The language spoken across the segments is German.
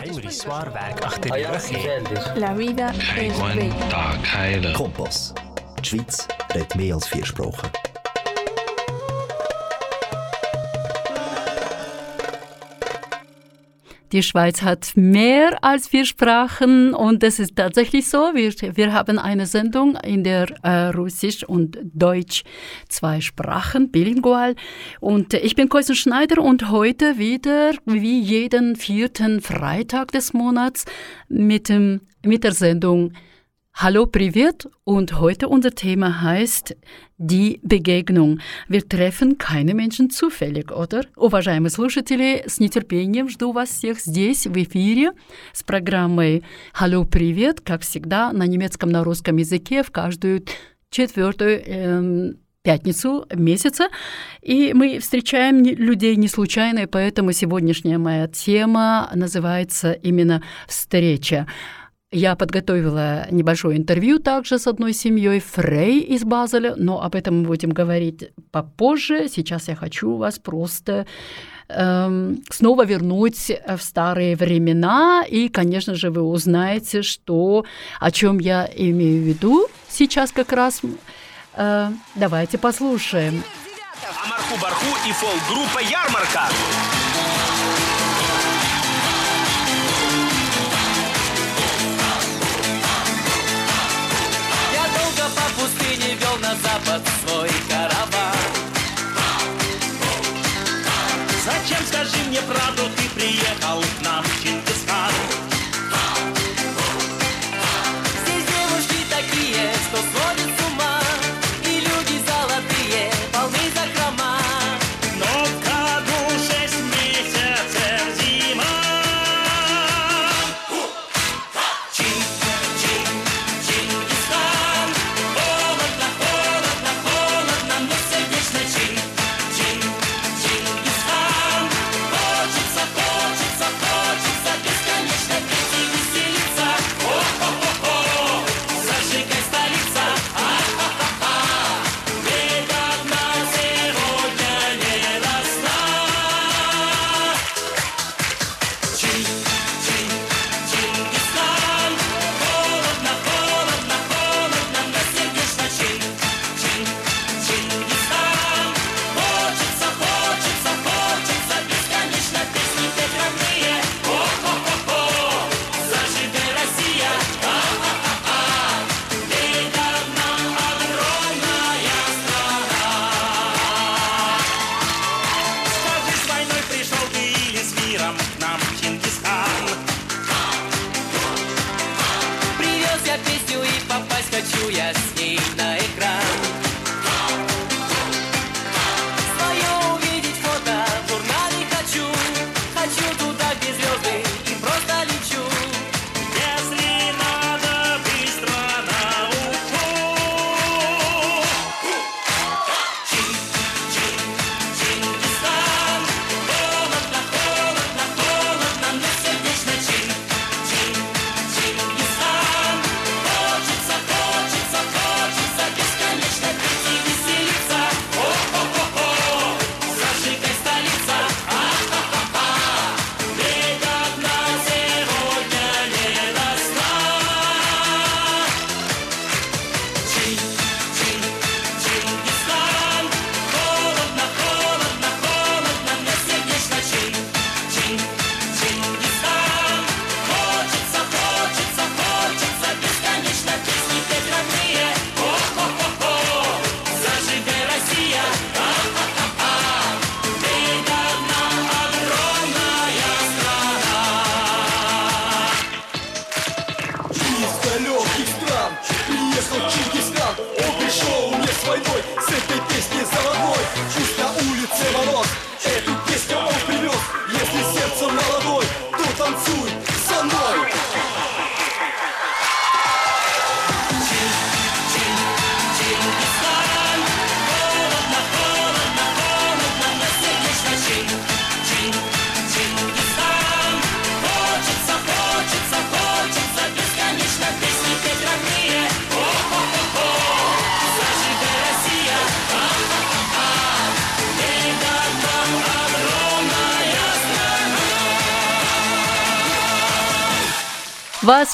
Heinrich Swarberg, Achterjürche. La vida bella. Tag heilen. Kompass. Die Schweiz redet mehr als vier Sprachen. Die Schweiz hat mehr als vier Sprachen und das ist tatsächlich so. Wir, wir haben eine Sendung in der äh, Russisch und Deutsch, zwei Sprachen, bilingual. Und ich bin Koisen Schneider und heute wieder, wie jeden vierten Freitag des Monats, mit, dem, mit der Sendung Hallo Privet und heute unser Thema heißt die Begegnung. Wir treffen keine Menschen зufällig, oder? Уважаемые слушатели, с нетерпением жду вас всех здесь, в эфире, с программой «Hallo Привет», как всегда, на немецком, на русском языке, в каждую четвертую эм, пятницу месяца. И мы встречаем людей не случайно, и поэтому сегодняшняя моя тема называется именно «Встреча». Я подготовила небольшое интервью также с одной семьей Фрей из Базеля, но об этом мы будем говорить попозже. Сейчас я хочу вас просто эм, снова вернуть в старые времена, и, конечно же, вы узнаете, что, о чем я имею в виду сейчас как раз. Э, давайте послушаем. Амарху-барху и фолк-группа «Ярмарка». Запад свой караван. Зачем, скажи мне правду, ты приехал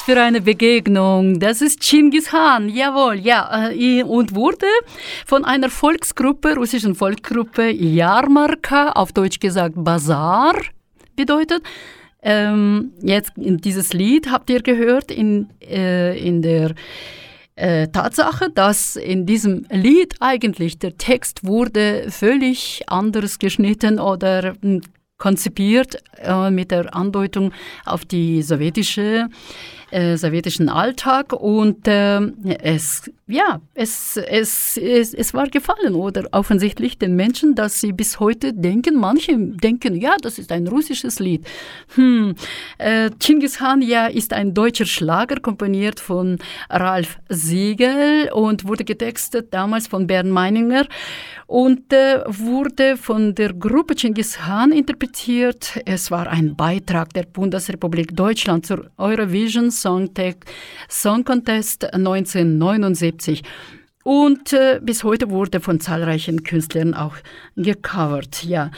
für eine Begegnung. Das ist Chingis Khan, jawohl, ja. äh, Und wurde von einer Volksgruppe, russischen Volksgruppe Jarmarka, auf Deutsch gesagt Bazar, bedeutet. Ähm, jetzt dieses Lied habt ihr gehört in, äh, in der äh, Tatsache, dass in diesem Lied eigentlich der Text wurde völlig anders geschnitten oder mh, konzipiert äh, mit der Andeutung auf die sowjetische äh, sowjetischen Alltag und äh, es, ja, es, es, es, es war gefallen oder offensichtlich den Menschen, dass sie bis heute denken, manche denken, ja, das ist ein russisches Lied. Hm. Äh, Genghis Khan ja ist ein deutscher Schlager, komponiert von Ralf Siegel und wurde getextet damals von Bernd Meininger und äh, wurde von der Gruppe Genghis Khan interpretiert. Es war ein Beitrag der Bundesrepublik Deutschland zur Eurovision Song, Song Contest 1979. Und äh, bis heute wurde von zahlreichen Künstlern auch gecovert. Ja.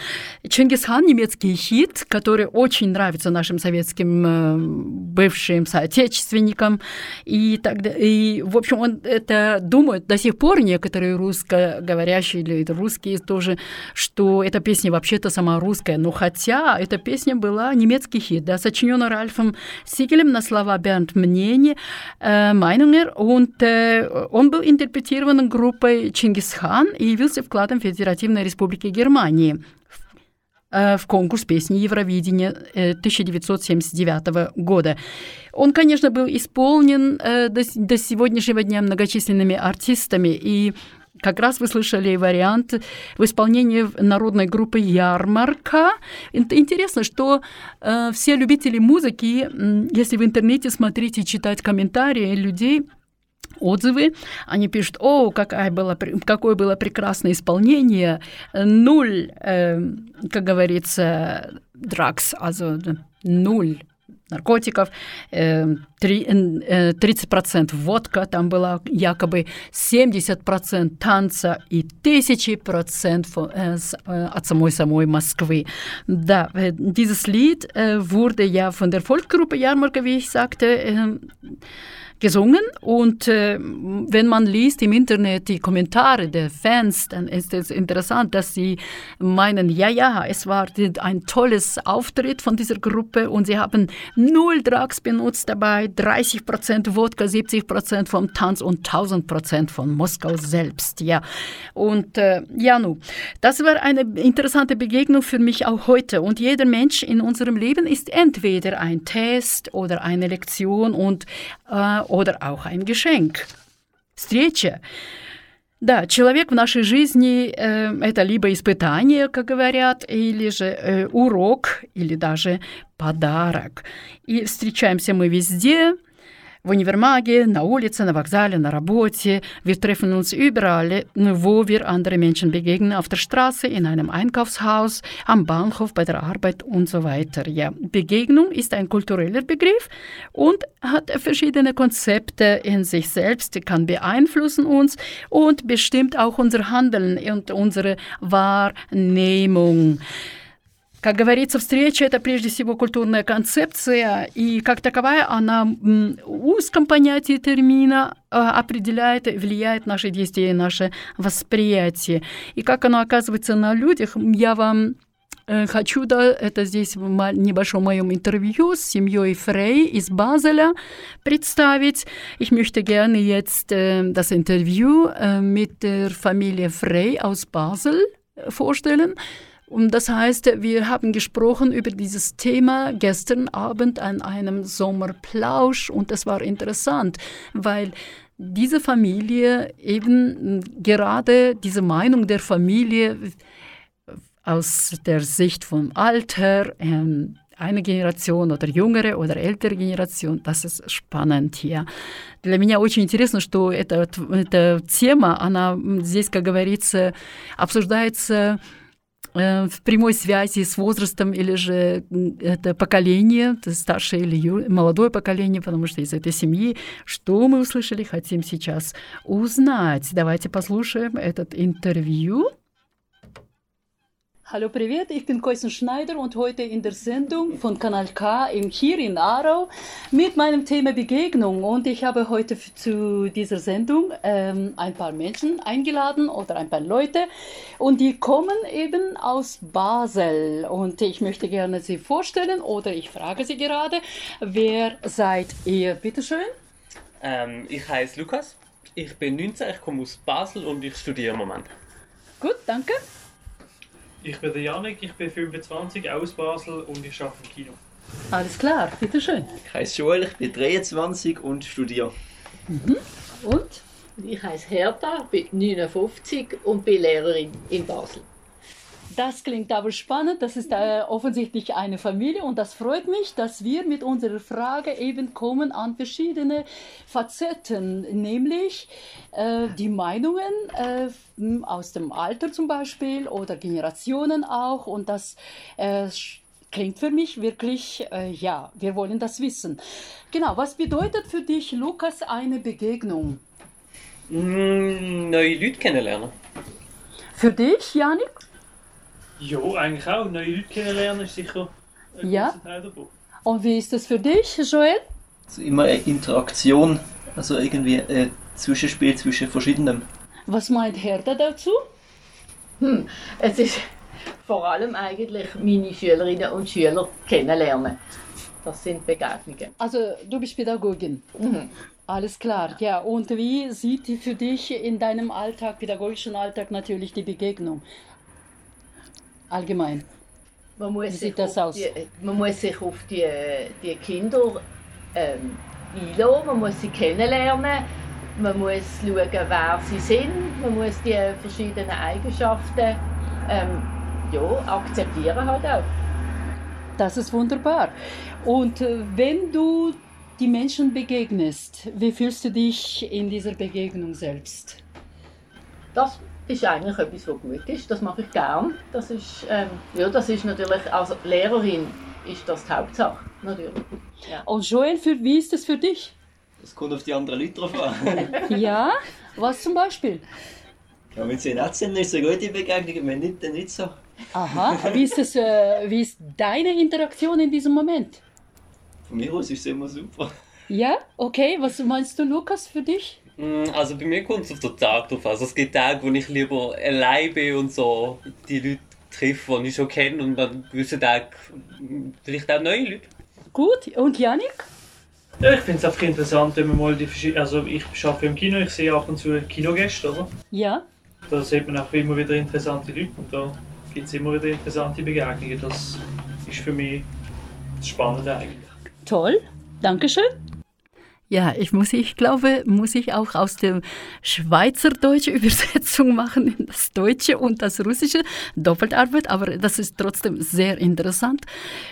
Чингисхан, немецкий хит, который очень нравится нашим советским э, бывшим соотечественникам. И, тогда, и, в общем, он это думает до сих пор некоторые русскоговорящие или русские тоже, что эта песня вообще-то сама русская. Но хотя эта песня была немецкий хит, да, сочинена Ральфом Сигелем на слова Бернт Мнение, äh, Meinunger. Und äh, он был интерпретирован организованной группой «Чингисхан» и явился вкладом Федеративной Республики Германии в конкурс песни Евровидения 1979 года. Он, конечно, был исполнен до, до сегодняшнего дня многочисленными артистами, и как раз вы слышали вариант в исполнении народной группы «Ярмарка». Интересно, что э, все любители музыки, если в интернете смотрите, читать комментарии людей, отзывы. Они пишут, о, какая была, какое было прекрасное исполнение, нуль, э, как говорится, дракс, also нуль наркотиков, 30% э, водка, там была якобы 70% танца и 1000% э, от самой-самой Москвы. Да, dieses Lied wurde ja von der Volksgruppe Jarmarka, wie ich sagte, gesungen. Und äh, wenn man liest im Internet die Kommentare der Fans, dann ist es interessant, dass sie meinen, ja, ja, es war ein tolles Auftritt von dieser Gruppe und sie haben null Drugs benutzt dabei, 30 Prozent Wodka, 70 Prozent vom Tanz und 1000 Prozent von Moskau selbst. Ja, und äh, ja, nu, das war eine interessante Begegnung für mich auch heute. Und jeder Mensch in unserem Leben ist entweder ein Test oder eine Lektion und äh, oder auch ein Geschenk. Встреча. Да, человек в нашей жизни э, это либо испытание, как говорят, или же э, урок, или даже подарок. И встречаемся мы везде, в универмаге, на улице, на вокзале, на работе. Wir treffen uns überall, wo wir andere Menschen begegnen, auf der Straße, in einem Einkaufshaus, am Bahnhof, bei der Arbeit und so weiter. Ja, Begegnung ist ein kultureller Begriff und hat verschiedene Konzepte in sich selbst, kann beeinflussen uns und bestimmt auch unser Handeln und unsere Wahrnehmung. Как говорится, встреча – это прежде всего культурная концепция, и как таковая она в узком понятии термина определяет, влияет наши действия и наше восприятие. И как оно оказывается на людях, я вам Хочу, да, это здесь в небольшом моем интервью с семьей Frey из Baseля представить. Ich möchte gerne jetzt äh, das Interview mit der Familie Frey aus Basel vorstellen. Und das heißt, wir haben gesprochen über dieses Thema gestern Abend an einem Sommerplausch und das war interessant, weil diese Familie eben gerade diese Meinung der Familie aus der Sicht vom Alter, ähm, eine Generation oder jüngere oder ältere Generation, das ist spannend hier. Для меня очень интересно, что эта, эта тема, она здесь, как говорится, обсуждается Э, в прямой связи с возрастом или же это поколение, старшее или молодое поколение, потому что из этой семьи, что мы услышали, хотим сейчас узнать. Давайте послушаем этот интервью. Hallo, привет, ich bin Koisen Schneider und heute in der Sendung von Kanal K im hier in Aarau mit meinem Thema Begegnung. Und ich habe heute f- zu dieser Sendung ähm, ein paar Menschen eingeladen oder ein paar Leute und die kommen eben aus Basel. Und ich möchte gerne sie vorstellen oder ich frage sie gerade, wer seid ihr? Bitteschön. Ähm, ich heiße Lukas, ich bin 19, ich komme aus Basel und ich studiere im Moment. Gut, danke. Ich bin der Janik, ich bin 25, aus Basel und ich arbeite im Kino. Alles klar, bitteschön. Ich heiße Joel, ich bin 23 und studiere. Und? Ich heiße Hertha, bin 59 und bin Lehrerin in Basel. Das klingt aber spannend. Das ist äh, offensichtlich eine Familie und das freut mich, dass wir mit unserer Frage eben kommen an verschiedene Facetten, nämlich äh, die Meinungen äh, aus dem Alter zum Beispiel oder Generationen auch und das äh, klingt für mich wirklich, äh, ja, wir wollen das wissen. Genau, was bedeutet für dich, Lukas, eine Begegnung? Mm, neue Leute kennenlernen. Für dich, Janik? Ja, eigentlich auch. Neue Leute kennenlernen ist sicher ein Ja. großer Teil davon. Und wie ist es für dich, Joel? Also immer eine Interaktion, also irgendwie ein Zwischenspiel zwischen verschiedenen. Was meint Hertha dazu? Hm, es ist vor allem eigentlich meine Schülerinnen und Schüler kennenlernen. Das sind Begegnungen. Also du bist Pädagogin. Mhm. Alles klar, ja. Und wie sieht die für dich in deinem Alltag, pädagogischen Alltag natürlich die Begegnung? Allgemein. Man muss, Wie sich sieht das aus? Die, man muss sich auf die, die Kinder ähm, einlassen, man muss sie kennenlernen, man muss schauen, wer sie sind, man muss die verschiedenen Eigenschaften ähm, ja, akzeptieren halt auch. Das ist wunderbar. Und äh, wenn du die Menschen begegnest, wie fühlst du dich in dieser Begegnung selbst? Das ist eigentlich etwas, was gut ist. Das mache ich gern. Das ist, ähm, ja, das ist natürlich, als Lehrerin ist das die Hauptsache, natürlich. Und Joel, für, wie ist es für dich? Das kommt auf die anderen Leute drauf an. Ja, was zum Beispiel? ja, wenn sie nett sind, ist es eine gute Begegnung, wenn nicht, dann nicht so. Aha, wie ist, es, äh, wie ist deine Interaktion in diesem Moment? Von mir aus ist es immer super. Ja, okay. Was meinst du, Lukas, für dich? Mm, Also bei mir kommt es auf den Tag drauf an. Also es gibt Tage, wo ich lieber allein bin und so die Leute treffe, die ich schon kenne und an gewissen Tagen vielleicht auch neue Leute. Gut. Und Janik? Ja, ich finde es einfach interessant, wenn man mal die verschiedenen. Also, ich arbeite im Kino, ich sehe ab und zu Kinogäste, oder? Ja. Da sieht man auch immer wieder interessante Leute und da gibt es immer wieder interessante Begegnungen. Das ist für mich das Spannende eigentlich. Toll. Dankeschön. Ja, ich muss, ich glaube, muss ich auch aus der Schweizerdeutschen Übersetzung machen in das Deutsche und das Russische, Doppeltarbeit, aber das ist trotzdem sehr interessant.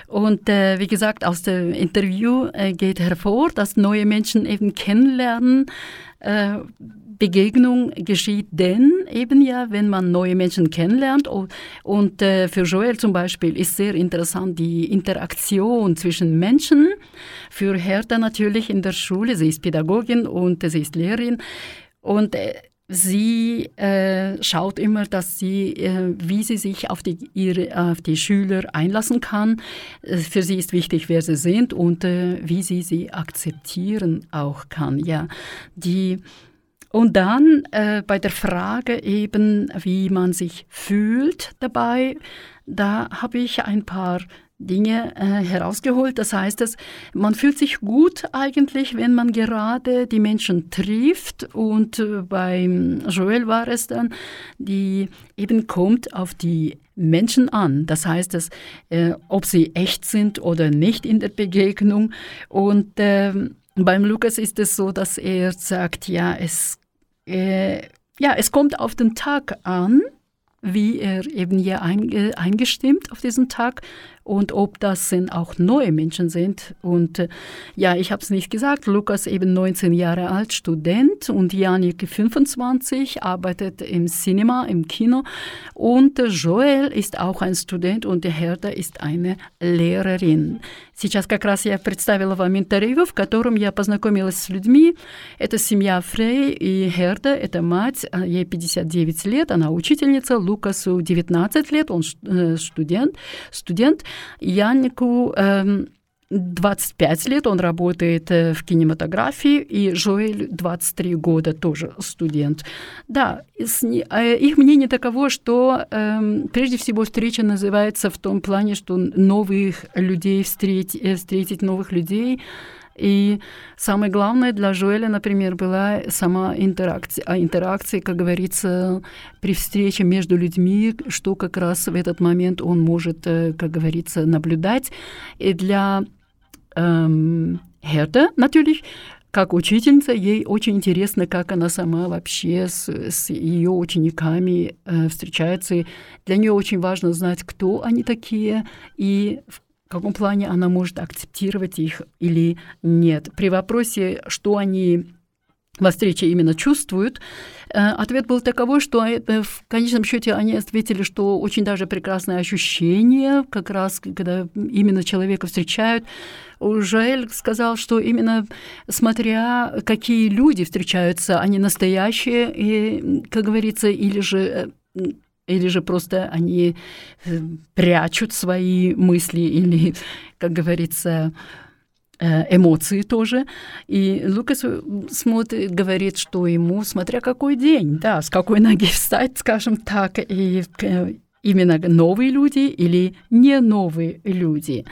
Und äh, wie gesagt, aus dem Interview äh, geht hervor, dass neue Menschen eben kennenlernen. Äh, Begegnung geschieht denn eben ja, wenn man neue Menschen kennenlernt. Und, äh, für Joel zum Beispiel ist sehr interessant die Interaktion zwischen Menschen. Für Hertha natürlich in der Schule, sie ist Pädagogin und sie ist Lehrerin. Und äh, sie äh, schaut immer, dass sie, wie sie sich auf die, ihre, auf die Schüler einlassen kann. Für sie ist wichtig, wer sie sind und wie sie sie akzeptieren auch kann. Ja, die und dann äh, bei der Frage eben, wie man sich fühlt dabei, da habe ich ein paar Dinge äh, herausgeholt. Das heißt, dass man fühlt sich gut eigentlich, wenn man gerade die Menschen trifft. Und äh, beim Joel war es dann, die eben kommt auf die Menschen an. Das heißt, dass, äh, ob sie echt sind oder nicht in der Begegnung. Und ähm, beim Lukas ist es so, dass er sagt, ja, es, äh, ja, es kommt auf den Tag an, wie er eben hier einge eingestimmt auf diesen Tag und ob das sind auch neue Menschen sind. Und äh, ja, ich habe es nicht gesagt, Lukas eben 19 Jahre alt, Student und Janik 25, arbeitet im Cinema, im Kino und äh, Joel ist auch ein Student und Herda ist eine Lehrerin. Сейчас как раз я представила вам интервью, в котором я познакомилась с людьми. Это семья Фрей и Херда, это мать, а, ей 59 лет, она учительница, Лукасу 19 лет, он э, студент, студент, Янику эм, 25 лет, он работает э, в кинематографии, и Жоэль 23 года, тоже студент. Да, э, их мнение таково, что э, прежде всего встреча называется в том плане, что новых людей встретить, э, встретить новых людей, и самое главное для Жоэля, например, была сама интеракция, а интеракция, как говорится, при встрече между людьми, что как раз в этот момент он может, как говорится, наблюдать. И для ähm, Hertha natürlich, как учительница, ей очень интересно, как она сама вообще с, с ее учениками э, встречается. И для нее очень важно знать, кто они такие и в каком плане она может акцептировать их или нет. При вопросе, что они во встрече именно чувствуют, э, ответ был таковой, что это, в конечном счете они ответили, что очень даже прекрасное ощущение, как раз когда именно человека встречают. Жаэль сказал, что именно смотря какие люди встречаются, они настоящие, и, как говорится, или же э, или же просто они э, прячут свои мысли, или, как говорится, Э, эмоции тоже. И Лукас э, смотрит, говорит, что ему, смотря какой день, да, с какой ноги встать, скажем так, и именно новые люди или не новые люди.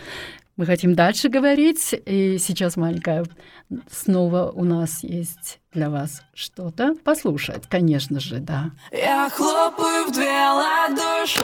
Мы хотим дальше говорить, и сейчас маленькая снова у нас есть для вас что-то послушать, конечно же, да. Я хлопаю в две ладоши,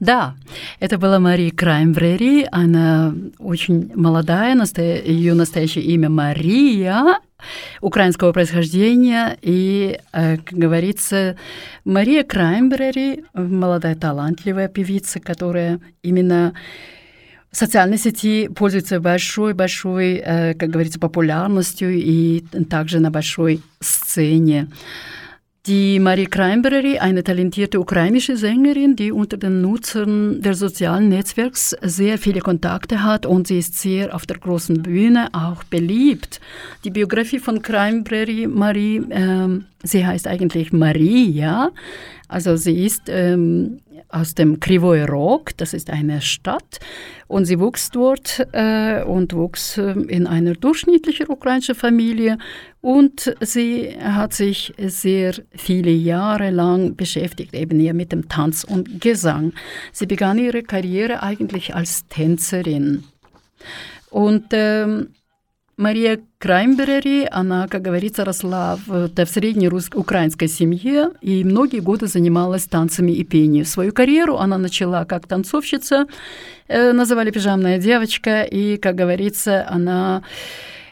Да, это была Мария Краймбрери. Она очень молодая, насто... ее настоящее имя Мария, украинского происхождения. И, э, как говорится, Мария Краймбрери, молодая талантливая певица, которая именно в социальной сети пользуется большой-большой, э, как говорится, популярностью и также на большой сцене. Die Marie Kreinberry, eine talentierte ukrainische Sängerin, die unter den Nutzern der sozialen Netzwerks sehr viele Kontakte hat und sie ist sehr auf der großen Bühne auch beliebt. Die Biografie von Kreinberry, Marie, ähm, sie heißt eigentlich Marie, ja. Also sie ist ähm, aus dem Krivoy Rog, das ist eine Stadt, und sie wuchs dort äh, und wuchs äh, in einer durchschnittlichen ukrainischen Familie und sie hat sich sehr viele Jahre lang beschäftigt eben hier mit dem Tanz und Gesang. Sie begann ihre Karriere eigentlich als Tänzerin. Und ähm, Мария Краймберери, она, как говорится, росла в, в средней украинской семье и многие годы занималась танцами и пением. Свою карьеру она начала как танцовщица, э, называли «пижамная девочка», и, как говорится, она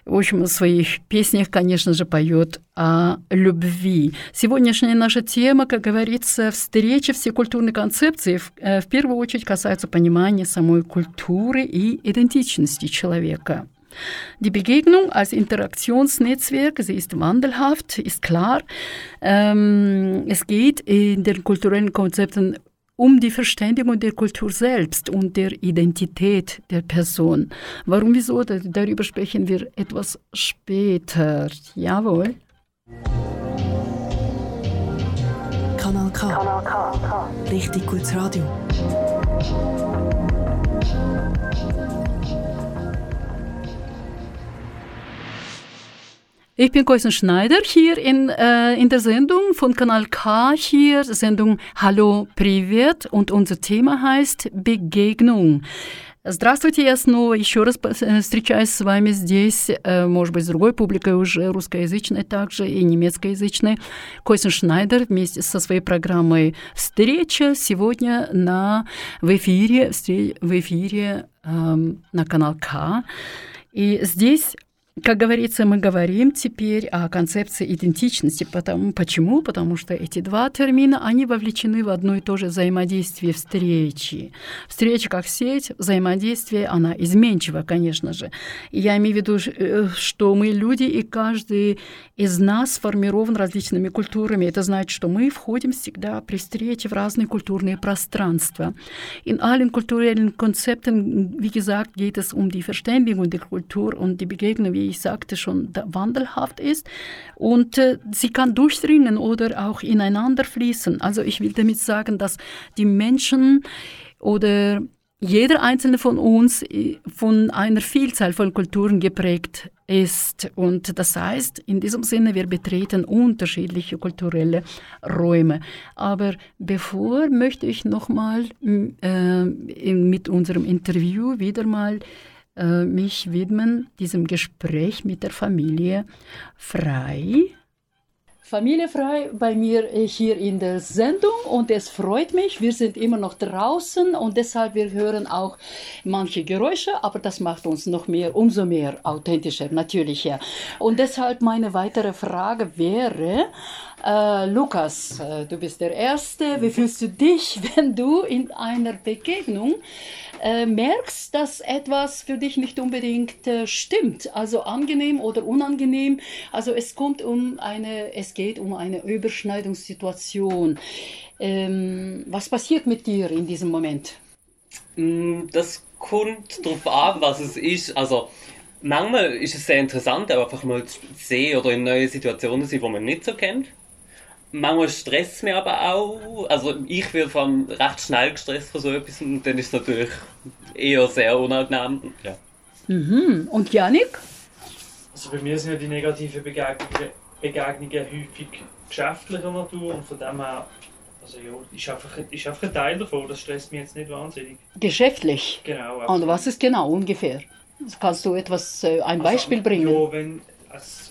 в общем, в своих песнях, конечно же, поет о любви. Сегодняшняя наша тема, как говорится, встреча все культурные концепции в, э, в первую очередь касается понимания самой культуры и идентичности человека. Die Begegnung als Interaktionsnetzwerk, sie ist wandelhaft, ist klar. Ähm, es geht in den kulturellen Konzepten um die Verständigung der Kultur selbst und der Identität der Person. Warum, wieso, darüber sprechen wir etwas später. Jawohl. Kanal K. Kanal K. Richtig gutes Radio. Ich bin Koisen Schneider hier in, äh, in der Sendung von Kanal K hier, Sendung Hallo Privet und unser Thema heißt Begegnung. Здравствуйте, я снова еще раз встречаюсь с вами здесь, может быть, с другой публикой уже русскоязычной также и немецкоязычной. Койсен Шнайдер вместе со своей программой «Встреча» сегодня на, в эфире, в эфире эм, на канал К. И здесь как говорится, мы говорим теперь о концепции идентичности. Потому, почему? Потому что эти два термина, они вовлечены в одно и то же взаимодействие встречи. Встреча как сеть, взаимодействие, она изменчива, конечно же. Я имею в виду, э, что мы люди, и каждый из нас сформирован различными культурами. Это значит, что мы входим всегда при встрече в разные культурные пространства. In allen kulturellen Konzepten, wie gesagt, geht es um die Verständigung der Kultur und die Begegnung, ich sagte, schon wandelhaft ist. Und äh, sie kann durchdringen oder auch ineinander fließen. Also ich will damit sagen, dass die Menschen oder jeder einzelne von uns äh, von einer Vielzahl von Kulturen geprägt ist. Und das heißt, in diesem Sinne, wir betreten unterschiedliche kulturelle Räume. Aber bevor möchte ich nochmal äh, mit unserem Interview wieder mal äh, mich widmen, diesem Gespräch mit der Familie Frei. Familie Frei bei mir hier in der Sendung und es freut mich. Wir sind immer noch draußen und deshalb wir hören auch manche Geräusche, aber das macht uns noch mehr, umso mehr authentischer, natürlicher. Und deshalb meine weitere Frage wäre, äh, Lukas, äh, du bist der Erste. Wie fühlst du dich, wenn du in einer Begegnung äh, merkst, dass etwas für dich nicht unbedingt äh, stimmt, also angenehm oder unangenehm. Also es kommt um eine, es geht um eine Überschneidungssituation. Ähm, was passiert mit dir in diesem Moment? Mm, das kommt darauf an, was es ist. Also manchmal ist es sehr interessant, einfach mal zu sehen oder in neue Situationen sein, die man nicht so kennt manchmal stresst es mich aber auch. Also ich werde vor allem recht schnell gestresst von so etwas und dann ist es natürlich eher sehr unangenehm. Ja. Mhm. Und Janik? Also bei mir sind ja die negativen Begegnungen, Begegnungen häufig geschäftlicher Natur und von dem her also ja, ist einfach, ist einfach ein Teil davon, das stresst mich jetzt nicht wahnsinnig. Geschäftlich? Genau. Absolut. Und was ist genau ungefähr? Kannst du etwas, äh, ein also, Beispiel bringen? Ja, wenn, also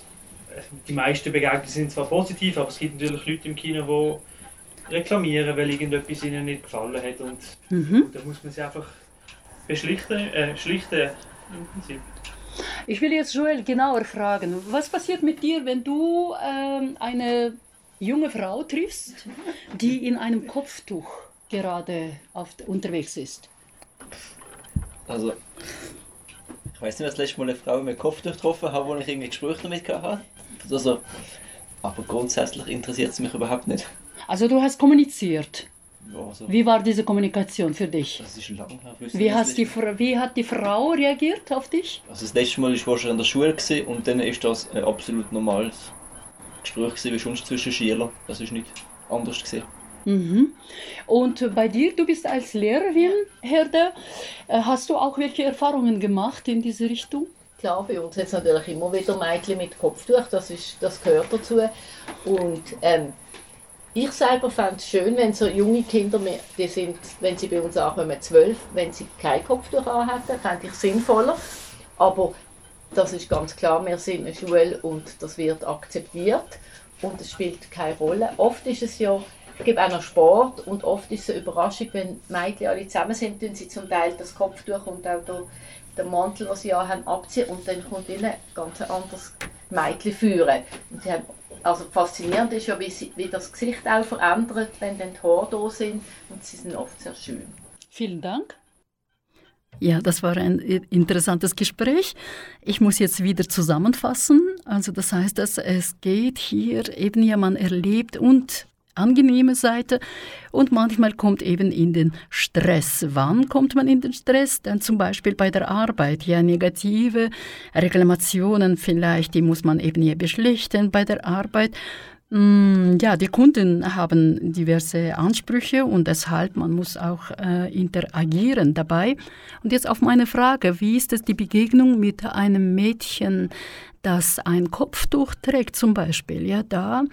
die meisten Begegnungen sind zwar positiv, aber es gibt natürlich Leute im Kino, die reklamieren, weil irgendetwas ihnen nicht gefallen hat. Und, mhm. und da muss man sie einfach beschlichten, äh, schlichten im Prinzip. Ich will jetzt Joel genauer fragen, was passiert mit dir, wenn du ähm, eine junge Frau triffst, die in einem Kopftuch gerade auf, unterwegs ist? Also, ich weiß nicht, was das letzte Mal eine Frau mit Kopftuch getroffen habe, wo ich irgendwie Gespräche damit hatte. Also, ah, Aber grundsätzlich interessiert es mich überhaupt nicht. Also du hast kommuniziert. Ja, also, Wie war diese Kommunikation für dich? das ist lang ich Wie, hast die, wie hat die Frau reagiert auf dich? Also das letzte Mal war schon in der Schule und dann ist das ein absolut normales Gespräch wie sonst zwischen Schülern. Das ist nicht anders gewesen. Mhm. Und bei dir, du bist als Lehrerin, Herde, äh, hast du auch welche Erfahrungen gemacht in diese Richtung? Klar, bei uns es natürlich immer wieder Mädchen mit Kopftuch, das, ist, das gehört dazu. Und ähm, ich selber fände es schön, wenn so junge Kinder, die sind, wenn sie bei uns ankommen, zwölf, wenn sie kein Kopftuch anhätten, fände ich sinnvoller. Aber das ist ganz klar, wir sind eine Schule und das wird akzeptiert und es spielt keine Rolle. Oft ist es ja, es gibt auch noch Sport und oft ist es eine Überraschung, wenn Mädchen alle zusammen sind, tun sie zum Teil das Kopftuch und auch der, den Mantel, den sie haben, abziehen und dann kommt ihnen ein ganz anderes Mädchen führen. Und sie haben, also faszinierend ist ja, wie, sie, wie das Gesicht auch verändert, wenn dann die Haare da sind und sie sind oft sehr schön. Vielen Dank. Ja, das war ein i- interessantes Gespräch. Ich muss jetzt wieder zusammenfassen. Also das heißt, dass es geht hier eben ja, man erlebt und angenehme Seite und manchmal kommt eben in den Stress. Wann kommt man in den Stress? Dann zum Beispiel bei der Arbeit. Ja, negative Reklamationen vielleicht, die muss man eben ja beschlichten bei der Arbeit. Mm, Ja, die Kunden haben diverse Ansprüche und deshalb man muss auch äh, interagieren dabei. Und jetzt auf meine Frage, wie ist es die Begegnung mit einem Mädchen, das ein Kopftuch trägt zum Beispiel? Ja, da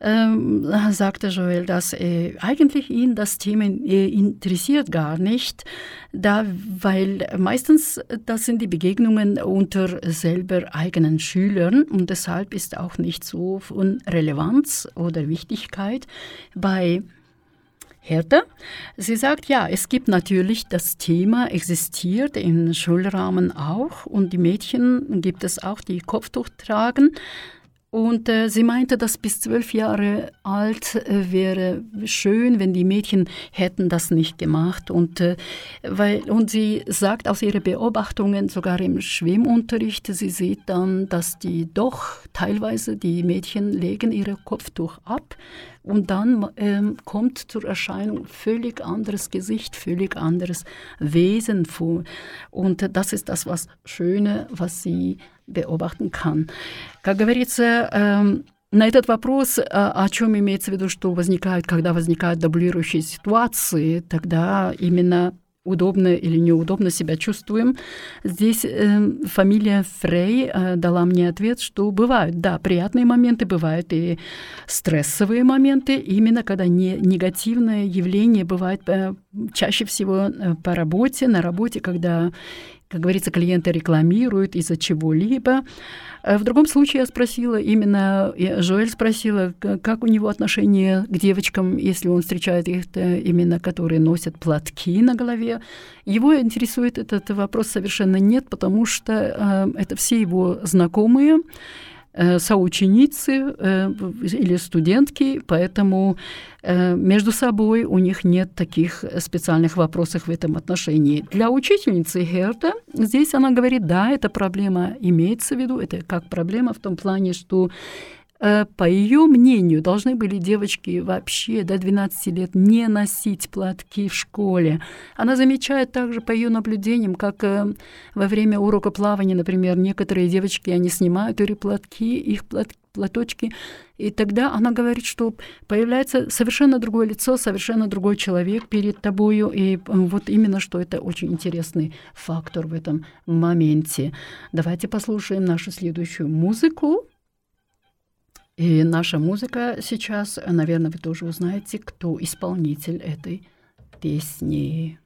ähm, sagte Joel, dass äh, eigentlich ihn das Thema äh, interessiert gar nicht, da, weil meistens das sind die Begegnungen unter selber eigenen Schülern und deshalb ist auch nicht so von Relevanz oder Wichtigkeit bei Hertha. Sie sagt, ja, es gibt natürlich, das Thema existiert im Schulrahmen auch und die Mädchen gibt es auch, die Kopftuch tragen. Und äh, sie meinte, dass bis zwölf Jahre alt äh, wäre schön, wenn die Mädchen hätten das nicht gemacht. Und, äh, weil, und sie sagt aus ihren Beobachtungen, sogar im Schwimmunterricht, sie sieht dann, dass die doch teilweise, die Mädchen legen ihr Kopftuch ab und dann ähm, kommt zur Erscheinung völlig anderes Gesicht, völlig anderes Wesen vor. Und äh, das ist das was Schöne, was sie beobachten kann. Как говорится, эм, на этот вопрос, э, о чем имеется в виду, что возникает, когда возникают дублирующие ситуации, тогда именно удобно или неудобно себя чувствуем. Здесь э, фамилия Фрей э, дала мне ответ, что бывают, да, приятные моменты, бывают и стрессовые моменты, именно когда не, негативное явление бывает э, чаще всего э, по работе, на работе, когда как говорится, клиенты рекламируют из-за чего-либо. Э, В другом случае я спросила, именно Жоэль спросила, как у него отношение к девочкам, если он встречает их, э, именно которые носят платки на голове. Его интересует этот вопрос совершенно нет, потому что э, это все его знакомые, соученицы э, или студентки, поэтому э, между собой у них нет таких специальных вопросов в этом отношении. Для учительницы Герда здесь она говорит, да, эта проблема имеется в виду, это как проблема в том плане, что э, по ее мнению, должны были девочки вообще до 12 лет не носить платки в школе. Она замечает также по ее наблюдениям, как э, во время урока плавания, например, некоторые девочки, они снимают платки, их плат- платочки, и тогда она говорит, что появляется совершенно другое лицо, совершенно другой человек перед тобою, и э, вот именно что это очень интересный фактор в этом моменте. Давайте послушаем нашу следующую музыку. И наша музыка сейчас, наверное, вы тоже узнаете, кто исполнитель этой песни.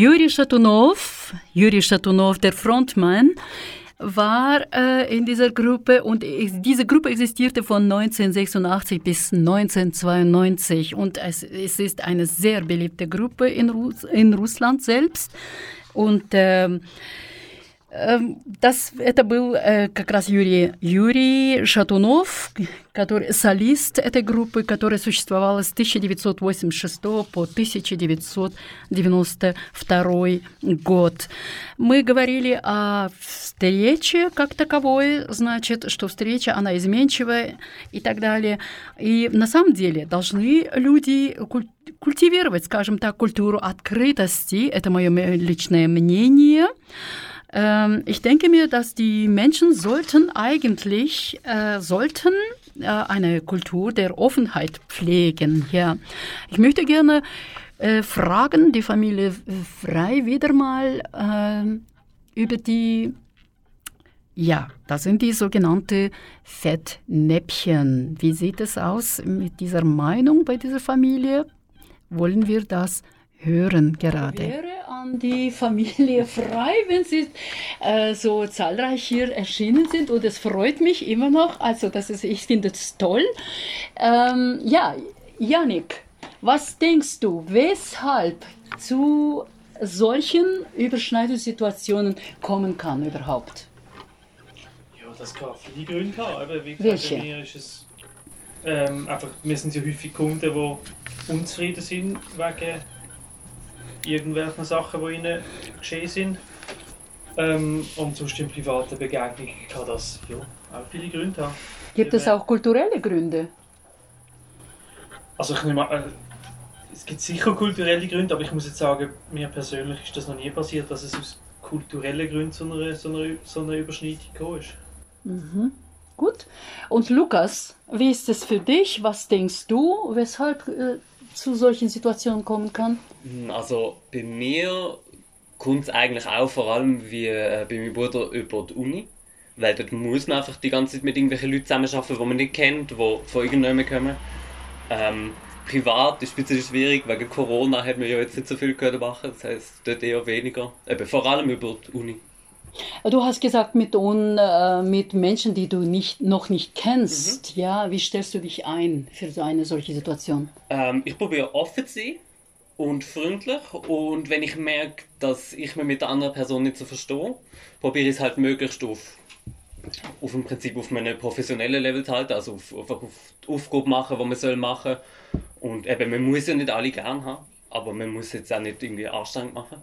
Juri Shatunov, Juri Shatunov, der Frontmann, war äh, in dieser Gruppe und diese Gruppe existierte von 1986 bis 1992 und es, es ist eine sehr beliebte Gruppe in, Russ in Russland selbst. Und эм, das, это был э, как раз Юрий, Юрий Шатунов, который солист этой группы, которая существовала с 1986 по 1992 год. Мы говорили о встрече как таковой, значит, что встреча, она изменчивая и так далее. И на самом деле должны люди куль- культивировать, скажем так, культуру открытости. Это мое личное мнение. Ähm, ich denke mir, dass die Menschen sollten eigentlich äh, sollten äh, eine Kultur der Offenheit pflegen. Ja, ich möchte gerne äh, fragen die Familie Frei wieder mal ähm, über die ja, das sind die sogenannten Fettnäpfchen. Wie sieht es aus mit dieser Meinung bei dieser Familie? Wollen wir das hören gerade? Wäre an die Familie frei, wenn Sie äh, so zahlreich hier erschienen sind und es freut mich immer noch. Also das ist, ich finde es toll. Ähm, ja, Janik, was denkst du, weshalb zu solchen Überschneidungssituationen kommen kann überhaupt? Ja, das kann viele Gründe haben. Eben, wie gesagt, Welche? bei mir ist es ähm, einfach, wir sind ja häufig Kunden, die unzufrieden sind wegen irgendwelchen Sachen, die ihnen geschehen sind. Ähm, und sonst in privaten Begegnungen kann das ja, auch viele Gründe haben. Gibt es auch kulturelle Gründe? Also ich nehme an, äh, es gibt sicher kulturelle Gründe, aber ich muss jetzt sagen, mir persönlich ist das noch nie passiert, dass es aus kulturellen Gründen zu einer, so einer, so einer Überschneidung gekommen ist. Mhm. Gut. Und Lukas, wie ist es für dich? Was denkst du, weshalb äh, zu solchen Situationen kommen kann? Hm, Also bei mir kommt es eigentlich auch vor allem wie äh, bei meinem Bruder über die Uni. Weil dort muss man einfach die ganze Zeit mit irgendwelchen Leuten zusammenarbeiten, die man nicht kennt, die von irgendjemandem kommen. Ähm, privat ist es ein bisschen schwierig, wegen Corona hat man ja jetzt nicht so viel können machen, das heisst dort eher weniger. Eben, vor allem über die Uni. Du hast gesagt, mit, un, äh, mit Menschen, die du nicht, noch nicht kennst. Ja, wie stellst du dich ein für so eine solche Situation? Ähm, ich probiere offen zu sein und freundlich und wenn ich merke, dass ich mich mit der anderen Person nicht so verstehe, probiere ich es halt möglichst auf, auf im Prinzip auf einem professionellen Level zu halten, also auf, auf, auf die Aufgabe machen, die man soll machen und eben, man muss ja nicht alle gern haben, aber man muss jetzt auch nicht irgendwie anstrengend machen.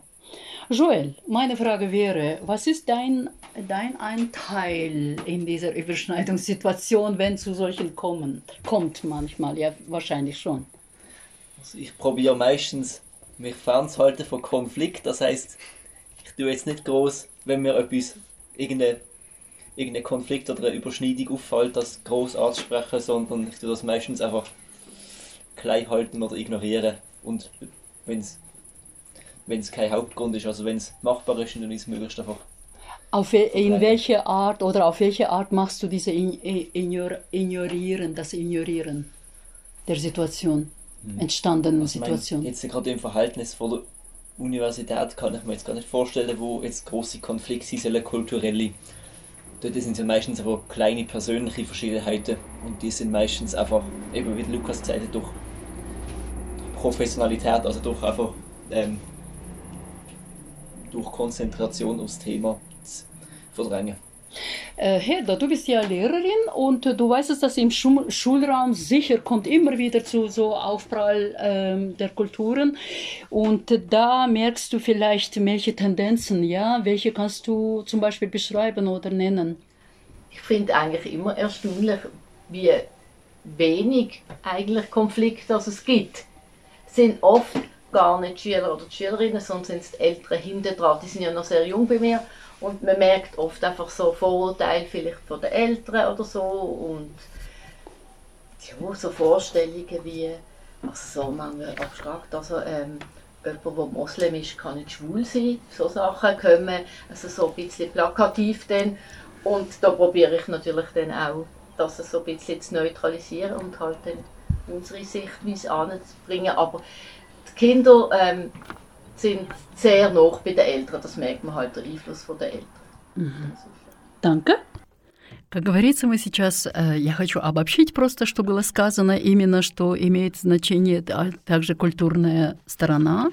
Joel, meine Frage wäre, was ist dein, dein Anteil in dieser Überschneidungssituation, wenn zu solchen kommen, kommt manchmal? Ja, wahrscheinlich schon. Ich probiere meistens mich fernzuhalten von Konflikt. Das heißt, ich tue jetzt nicht groß, wenn mir etwas, irgendein irgendein Konflikt oder eine Überschneidung auffällt, das groß anzusprechen, sondern ich tue das meistens einfach klein halten oder ignorieren. Und wenn es wenn es kein Hauptgrund ist, also wenn es machbar ist, dann ist es möglichst einfach Auf, in welche Art oder auf welche Art machst du diese Ignorieren, das Ignorieren der Situation, entstandenen Also Situation? jetzt gerade im Verhältnis von der Universität kann ich mir jetzt gar nicht vorstellen, wo jetzt große Konflikte sind, sollen kulturelle. Dort sind es ja meistens aber kleine persönliche Verschiedenheiten und die sind meistens einfach, eben wie Lukas gesagt hat, durch Professionalität, also durch einfach ähm, durch Konzentration aufs Thema zu verdrängen. Äh, Herda, du bist ja Lehrerin und äh, du weißt es, dass im Schul Schulraum sicher kommt immer wieder zu so Aufprall ähm, der Kulturen und äh, da merkst du vielleicht welche Tendenzen, ja, welche kannst du zum Beispiel beschreiben oder nennen? Ich finde eigentlich immer erstaunlich, wie wenig eigentlich Konflikte das es gibt. Es sind oft gar nicht Schüler oder Schülerinnen, sondern sind die Eltern hinten dran. Die sind ja noch sehr jung bei mir und man merkt oft einfach so Vorurteile vielleicht von den Eltern oder so und ja, so Vorstellungen wie, also so manchmal abstrakt, also ähm, jemand, der Moslem ist, kann nicht schwul sein. So Sachen kommen, also so ein bisschen plakativ dann. Und da probiere ich natürlich dann auch, das so ein bisschen zu neutralisieren und halt dann unsere Sichtweise anzubringen. Aber die Kinder, ähm, sind sehr nah bei den Eltern. Das merkt man halt, der Einfluss von den Eltern. Danke. Как говорится, мы сейчас, э, я хочу обобщить просто, что было сказано, именно что имеет значение также культурная сторона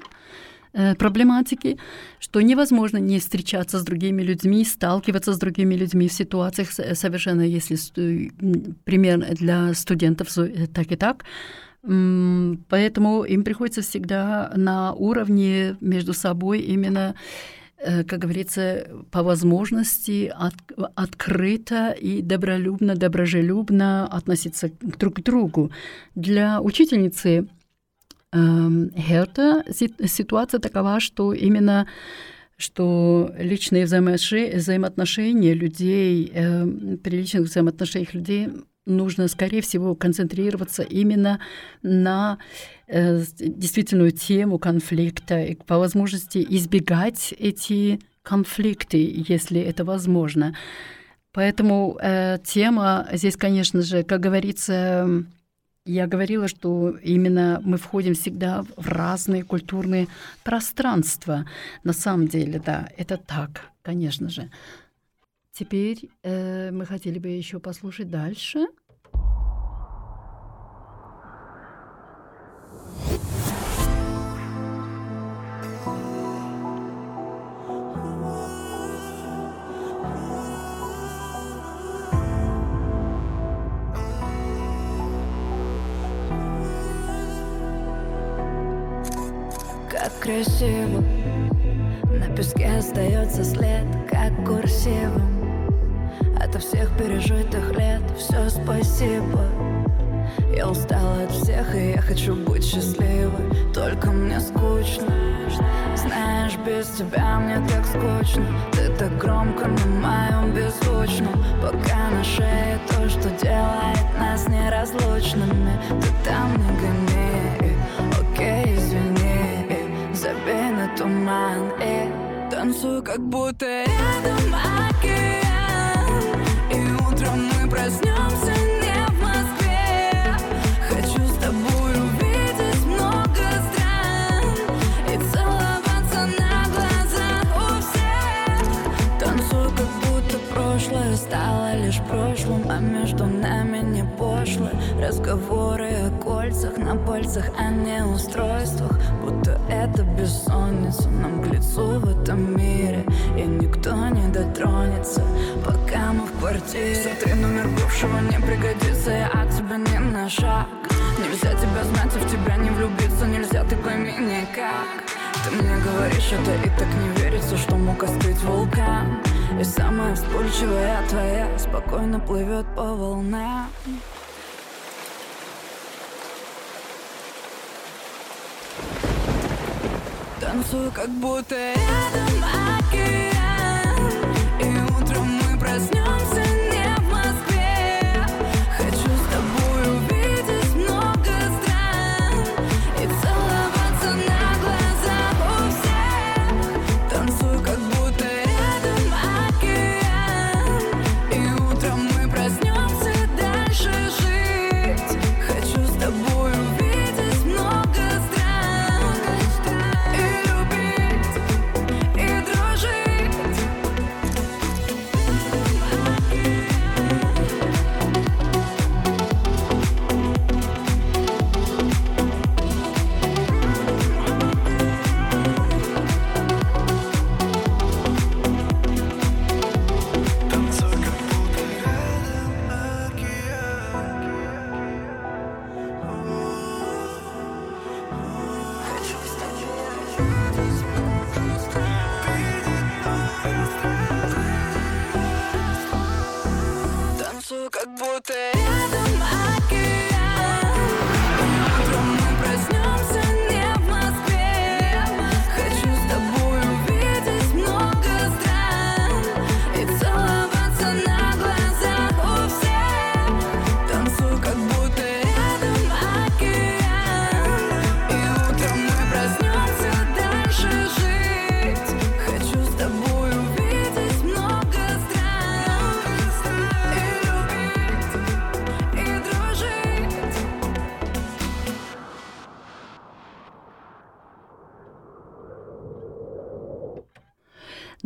э, проблематики, что невозможно не встречаться с другими людьми, сталкиваться с другими людьми в ситуациях с- совершенно, если ст- м, пример для студентов э, так и так, Поэтому им приходится всегда на уровне между собой именно, э, как говорится, по возможности от- открыто и добролюбно, доброжелюбно относиться друг к другу. Для учительницы эм, Херта си- ситуация такова, что именно что личные взаимоотношения людей, эм, при личных взаимоотношениях людей нужно, скорее всего, концентрироваться именно на э, действительную тему конфликта и по возможности избегать эти конфликты, если это возможно. Поэтому э, тема здесь, конечно же, как говорится, я говорила, что именно мы входим всегда в разные культурные пространства. На самом деле, да, это так, конечно же. Теперь э, мы хотели бы еще послушать дальше. Как красиво На песке остается след Как курсивом Ото всех пережитых лет Все спасибо. Я устала от всех И я хочу быть счастливой. Только мне скучно. Знаешь, без тебя мне так скучно. Ты так громко на моем беззвучном Пока на шее то, что делает нас неразлучными. Ты там не гони. Окей, извини. Забей на туман и танцую, как будто рядом И утром мы проснемся лишь прошлым А между нами не пошло Разговоры о кольцах на пальцах, а не устройствах. Будто это бессонница нам к лицу в этом мире. И никто не дотронется, пока мы в квартире. Сотри номер бывшего не пригодится, я от тебя не на шаг. Нельзя тебя знать и в тебя не влюбиться. Нельзя, ты пойми никак. Ты мне говоришь это и так не верится Что мог остыть вулкан И самая вспыльчивая твоя Спокойно плывет по волнам. Танцую, как будто рядом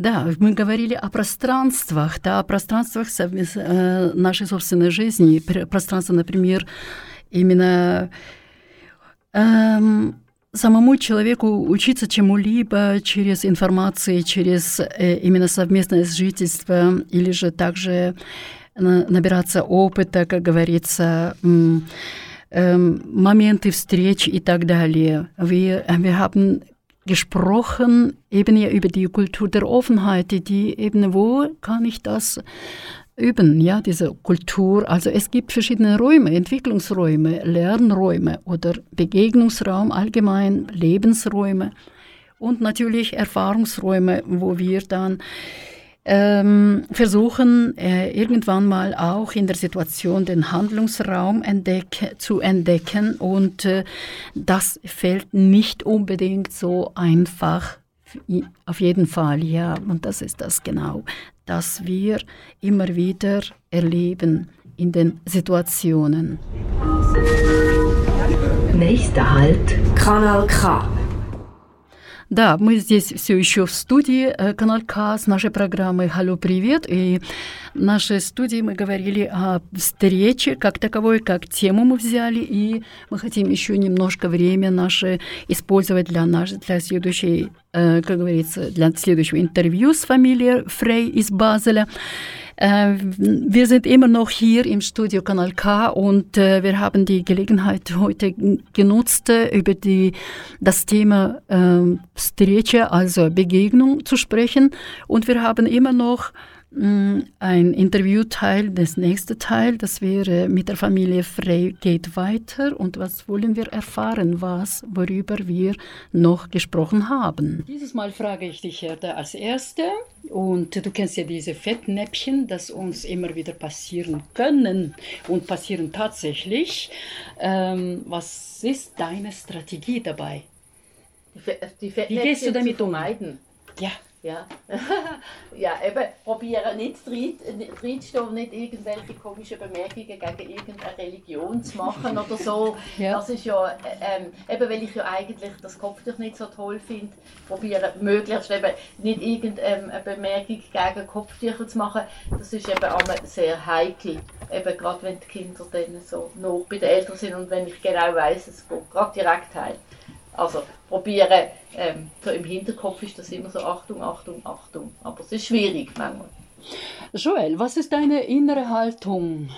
Да, мы говорили о пространствах, да, о пространствах совмес- э, нашей собственной жизни. Пр- Пространство, например, именно эм, самому человеку учиться чему-либо через информацию, через э, именно совместное жительство, или же также на- набираться опыта, как говорится, м, ähm, Momente встреч и так далее. Wir, wir haben gesprochen eben ja über die Kultur der Offenheit, die- eben, wo kann ich das üben, ja, diese Kultur. Also es gibt verschiedene Räume, Entwicklungsräume, Lernräume oder Begegnungsraum allgemein, Lebensräume und natürlich Erfahrungsräume, wo wir dann ähm, versuchen, äh, irgendwann mal auch in der Situation den Handlungsraum entdeck zu entdecken. Und äh, das fällt nicht unbedingt so einfach. Auf jeden Fall, ja. Und das ist das genau, dass wir immer wieder erleben in den Situationen. Nächster Halt, Kanal K. Да, мы здесь все еще в студии э, Канал К с нашей программой «Халло, привет!» И в нашей студии мы говорили о встрече как таковой, как тему мы взяли, и мы хотим еще немножко время наше использовать для, наш, для следующей, э, как говорится, для следующего интервью с фамилией Фрей из Базеля. Äh, wir sind immer noch hier im Studio Kanal K und äh, wir haben die Gelegenheit heute genutzt, äh, über die, das Thema äh, Streche, also Begegnung, zu sprechen. Und wir haben immer noch ein Interviewteil, das nächste Teil, das wäre mit der Familie Frey geht weiter. Und was wollen wir erfahren, was, worüber wir noch gesprochen haben? Dieses Mal frage ich dich, Hertha, als Erste. Und du kennst ja diese Fettnäpfchen, das uns immer wieder passieren können und passieren tatsächlich. Ähm, was ist deine Strategie dabei? Die, die Wie gehst du damit um? vermeiden. Ja. Ja, ja eben probieren nicht reinzustehen nicht irgendwelche komischen Bemerkungen gegen irgendeine Religion zu machen oder so. Ja. Das ist ja, äh, ähm, eben weil ich ja eigentlich das Kopftuch nicht so toll finde, probieren möglichst eben nicht irgendeine Bemerkung gegen Kopftücher zu machen. Das ist eben auch sehr heikel, eben gerade wenn die Kinder dann so noch bei den Eltern sind und wenn ich genau weiß, es geht gerade direkt heim. Also probieren, ähm, so im Hinterkopf ist das immer so Achtung, Achtung, Achtung. Aber es ist schwierig manchmal. Joel, was ist deine innere Haltung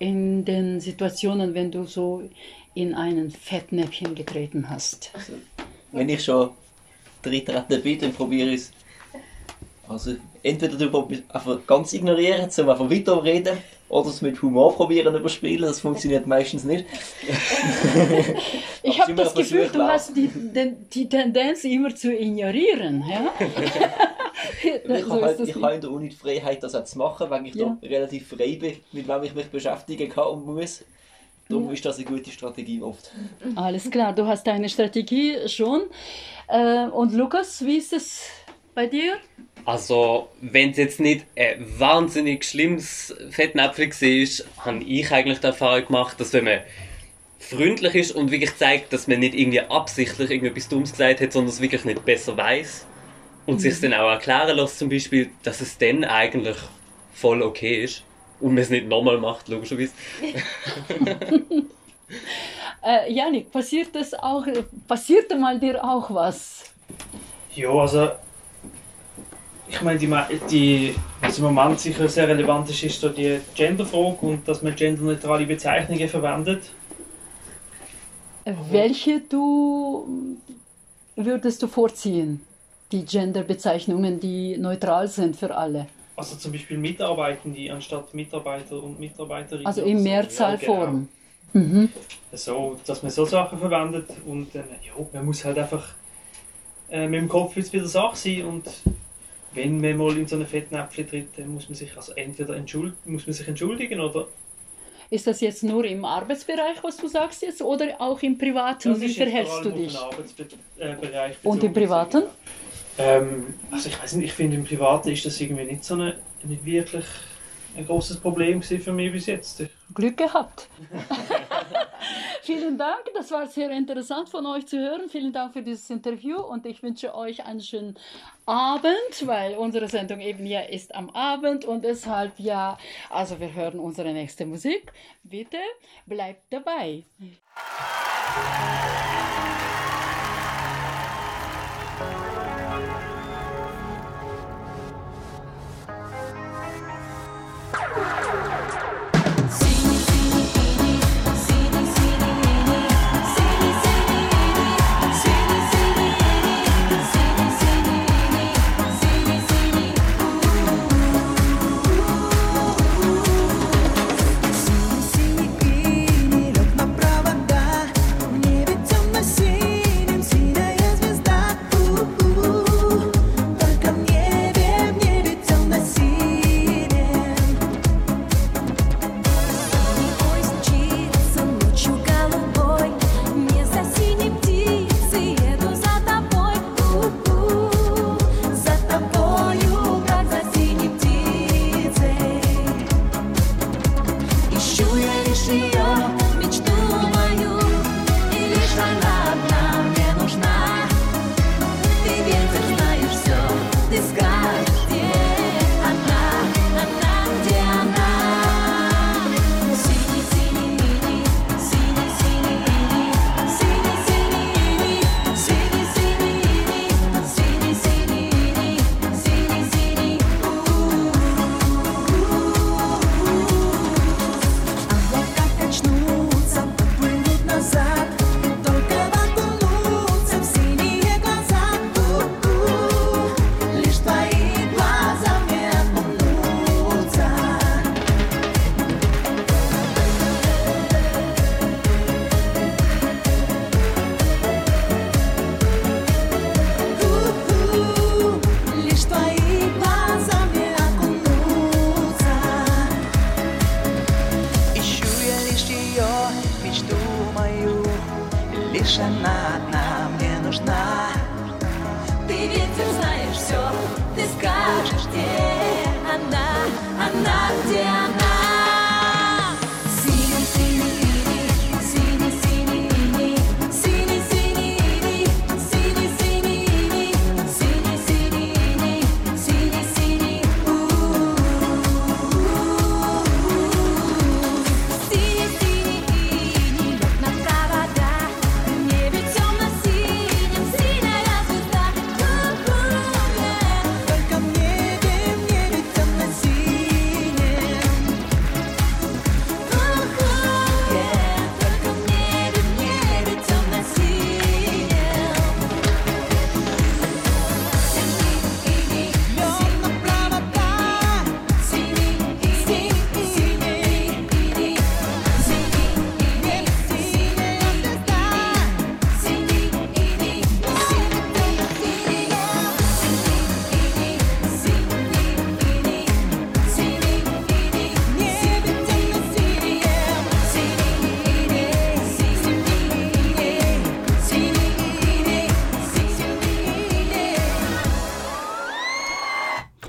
in den Situationen, wenn du so in einen Fettnäpfchen getreten hast? Wenn ich schon reintreten bin, dann probiere ich es. Also entweder über, einfach ganz ignorieren, zum einfach weiterreden, oder es mit Humor probieren überspielen. Das funktioniert meistens nicht. Ich habe das Gefühl, du hast die, die Tendenz immer zu ignorieren. Ja? Ich so habe, halt, ich in der Uni die Freiheit, das auch zu machen, weil ich Ja. da relativ frei bin, mit wem ich mich beschäftigen kann und muss. Darum ist das eine gute Strategie oft. Alles klar, du hast deine Strategie schon. Äh, und Lukas, wie ist es bei dir? Also, wenn es jetzt nicht ein wahnsinnig schlimmes Fettnäpfchen war, habe ich eigentlich die Erfahrung gemacht, dass wenn man freundlich ist und wirklich zeigt, dass man nicht irgendwie absichtlich irgendetwas Dummes gesagt hat, sondern es wirklich nicht besser weiß und sich dann auch erklären lässt, zum Beispiel, dass es dann eigentlich voll okay ist und man es nicht nochmal macht, logischerweise. Äh, Janik, passiert das auch, passierte mal dir auch was? Ja, also ich meine, die, die, was im Moment sicher sehr relevant ist, ist so die Genderfrage und dass man genderneutrale Bezeichnungen verwendet. Welche du würdest du vorziehen? Die Genderbezeichnungen, die neutral sind für alle. Also zum Beispiel Mitarbeitende anstatt Mitarbeiter und Mitarbeiterinnen. Also in. Mehrzahlform. Ja, Mhm. genau. so, dass man so Sachen verwendet und dann, ja, man muss halt einfach äh, mit dem Kopf jetzt wieder Sache sein und wenn man mal in so eine Fettnäpfchen tritt, dann muss man sich also entweder entschuld muss man sich entschuldigen oder Ist das jetzt nur im Arbeitsbereich, was du sagst jetzt, oder auch im Privaten? Wie verhältst du dich? Arbeitsbereich Und im Privaten? Ähm, also ich weiß nicht, ich finde im Privaten ist das irgendwie nicht so eine, nicht wirklich ein großes Problem für mich bis jetzt. Glück gehabt. Vielen Dank, das war sehr interessant von euch zu hören. Vielen Dank für dieses Interview und ich wünsche euch einen schönen Abend, weil unsere Sendung eben ja ist am Abend und deshalb ja, also wir hören unsere nächste Musik. Bitte bleibt dabei.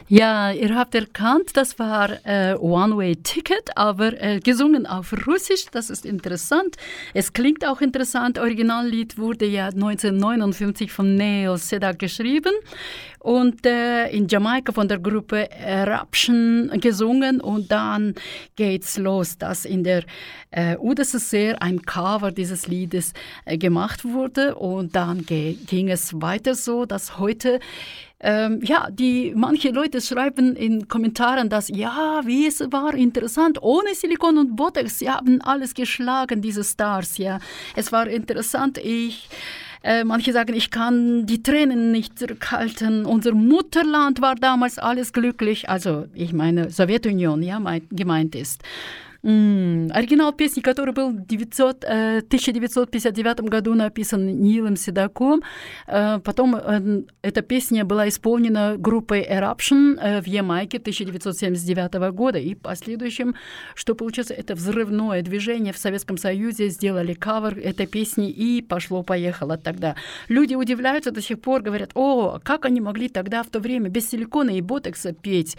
Ja, ihr habt erkannt, das war äh, One Way Ticket, aber äh, gesungen auf Russisch. Das ist interessant. Es klingt auch interessant. Originallied wurde ja 1959 von Neil Sedaka geschrieben und äh, in Jamaika von der Gruppe Eruption gesungen. Und dann geht's los, dass in der äh, UdSSR ein Cover dieses Liedes äh, gemacht wurde. Und dann ging es weiter so, dass heute ähm, ja, die manche Leute schreiben in Kommentaren, dass ja, wie es war interessant, ohne Silikon und Botox, sie haben alles geschlagen, diese Stars, ja. Es war interessant, ich äh, manche sagen, ich kann die Tränen nicht zurückhalten. Unser Mutterland war damals alles glücklich. Also, ich meine, Sowjetunion, ja, mein, gemeint ist. М, Оригинал песни, который был в 900, э, 1959 году написан Нилом Седаком. Э, Потом э, эта песня была исполнена группой Eruption э, в Ямайке 1979 года. И в последующем, что получилось, это взрывное движение в Советском Союзе. Сделали кавер этой песни и пошло-поехало тогда. Люди удивляются до сих пор, говорят, о, как они могли тогда в то время без силикона и ботекса петь.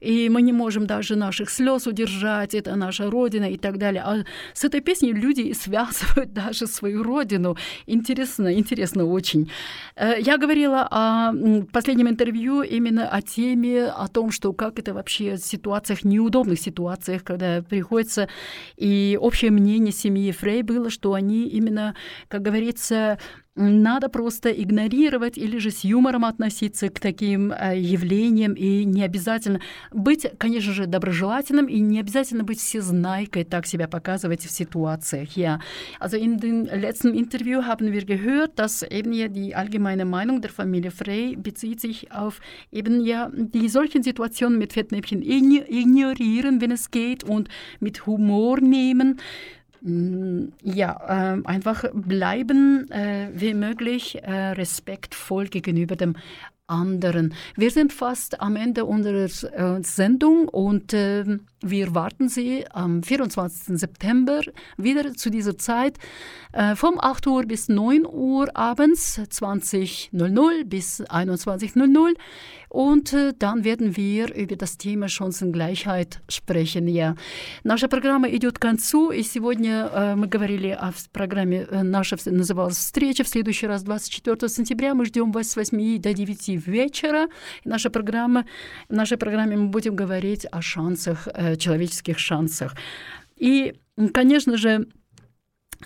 И мы не можем даже наших слез удержать, это наша родина и так далее. А с этой песней люди связывают даже свою родину. Интересно, интересно очень. Э, Я говорила о последнем интервью именно о теме, о том, что как это вообще в ситуациях, неудобных ситуациях, когда приходится, и общее мнение семьи Фрей было, что они именно, как говорится, надо просто игнорировать или же с юмором относиться к таким э, явлениям и не обязательно быть, конечно же, доброжелательным и не обязательно быть всезнайкой, так себя показывать в ситуациях. Ja, also in dem letzten Interview haben wir gehört, dass eben ja die allgemeine Meinung der Familie Frey bezieht sich auf eben ja die solchen Situationen mit Fettnäpfchen ign- ignorieren, wenn es geht und mit Humor nehmen. Mm, Ja, ähm, einfach bleiben, äh, wie möglich, äh, respektvoll gegenüber dem anderen. Wir sind fast am Ende unserer äh, Sendung und ähm, wir warten Sie am 24. September wieder zu dieser Zeit äh, vom 8 Uhr bis 9 Uhr abends, 20.00 bis 21.00 und äh, dann werden wir über das Thema Chancengleichheit sprechen. Ja. Наша программа идет к концу, и сегодня э, мы говорили о в- программе, э, наша вс- называлась «Встреча». В следующий раз, 24 сентября, мы ждем вас с 8 до 9 вечера. И наша программа, в нашей программе мы будем говорить о шансах, э, человеческих шансах. И, конечно же,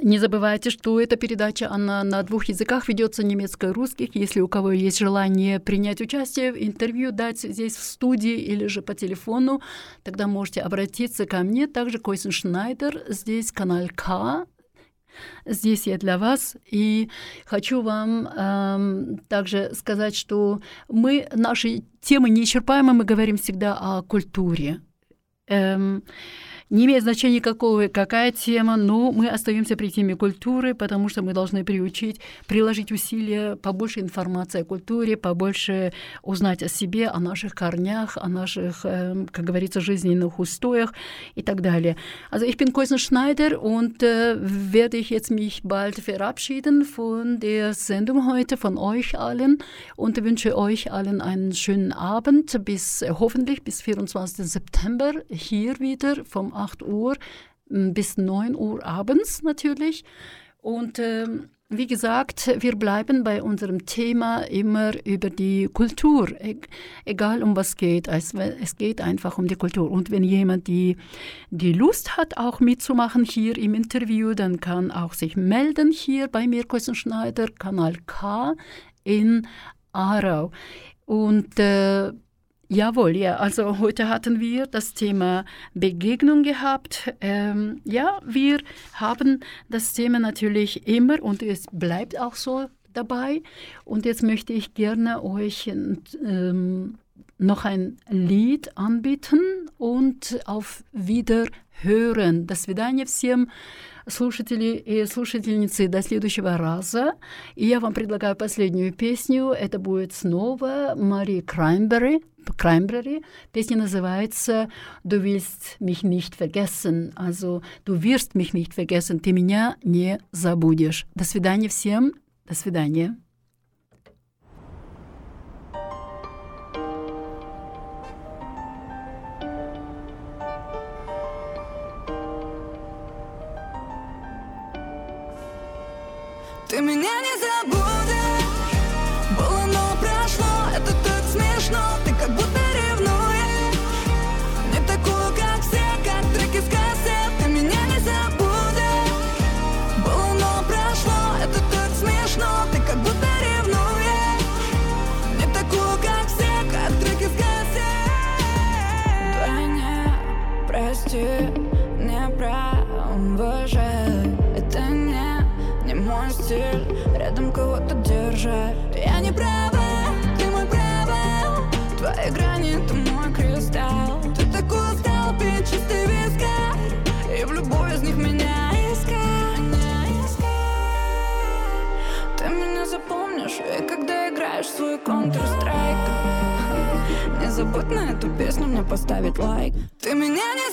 не забывайте, что эта передача, она на двух языках ведется, немецко и русских. Если у кого есть желание принять участие в интервью, дать здесь в студии или же по телефону, тогда можете обратиться ко мне. Также Койсен Шнайдер, здесь канал К, Здесь я для вас. И хочу вам эм, также сказать, что мы, наши темы неисчерпаемы, мы говорим всегда о культуре. Ähm, не имеет значения, какого, какая тема, но мы остаемся при теме культуры, потому что мы должны приучить, приложить усилия, побольше информации о культуре, побольше узнать о себе, о наших корнях, о наших, эм, как говорится, жизненных устоях и так далее. Also ich bin Koisen Schneider und äh, werde ich jetzt mich bald verabschieden von der Sendung heute, von euch allen und wünsche euch allen einen schönen Abend bis äh, hoffentlich bis 24. September hier wieder vom 8 Uhr m, bis 9 Uhr abends natürlich. Und ähm, wie gesagt, wir bleiben bei unserem Thema immer über die Kultur, e egal um was geht. Es, geht einfach um die Kultur. Und wenn jemand die, die Lust hat, auch mitzumachen hier im Interview, dann kann auch sich melden hier bei mir, Schneider, Kanal K in Aarau. Und äh, Jawohl, ja. Also heute hatten wir das Thema Begegnung gehabt. Ähm, ja, wir haben das Thema natürlich immer und es bleibt auch so dabei. Und jetzt möchte ich gerne euch ähm, noch ein Lied anbieten und auf Wiederhören. До свидания всем Слушатели и слушательницы до следующего раза. И я вам предлагаю последнюю песню. Это будет снова Мари Краймбери. Краймбери. Песня называется «Du willst mich nicht vergessen». Also «Du wirst mich nicht vergessen». Ты меня не забудешь. До свидания всем. До свидания. Ты меня не забудешь стиль Рядом кого-то держать. Я не права, ты мой провал Твои грани, ты мой кристалл. Ты такой стал пить чистый вискарь И в любой из них меня искать Ты меня запомнишь, и когда играешь свой Counter-Strike Не забудь на эту песню мне поставить лайк. Ты меня не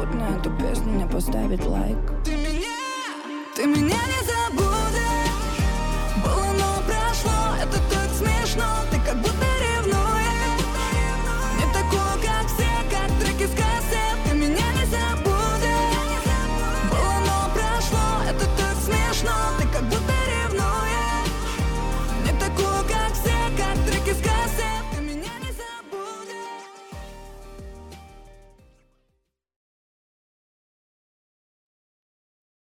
трудно эту песню не поставить лайк. Ты меня, ты меня